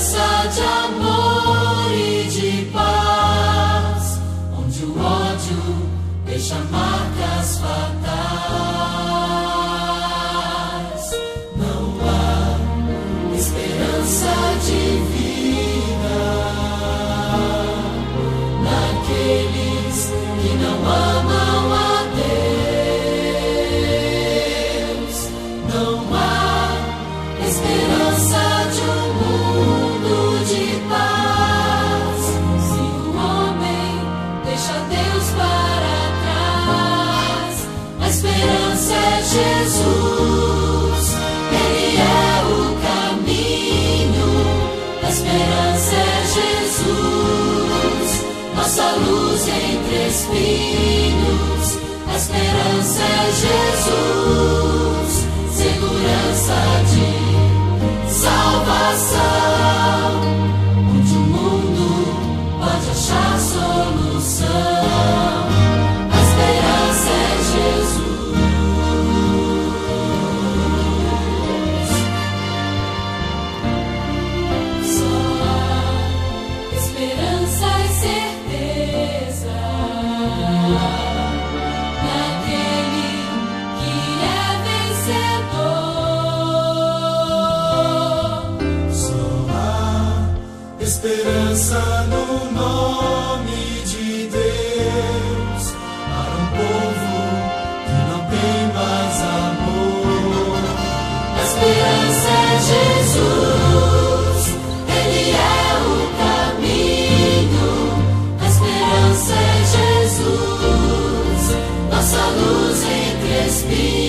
de amor e de paz, onde o ódio deixa marcas para nossa luz entre espinhos, a esperança é Jesus. esperança no nome de Deus para um povo que não tem mais amor. A esperança é Jesus, Ele é o caminho. A esperança é Jesus, nossa luz entre espinhos.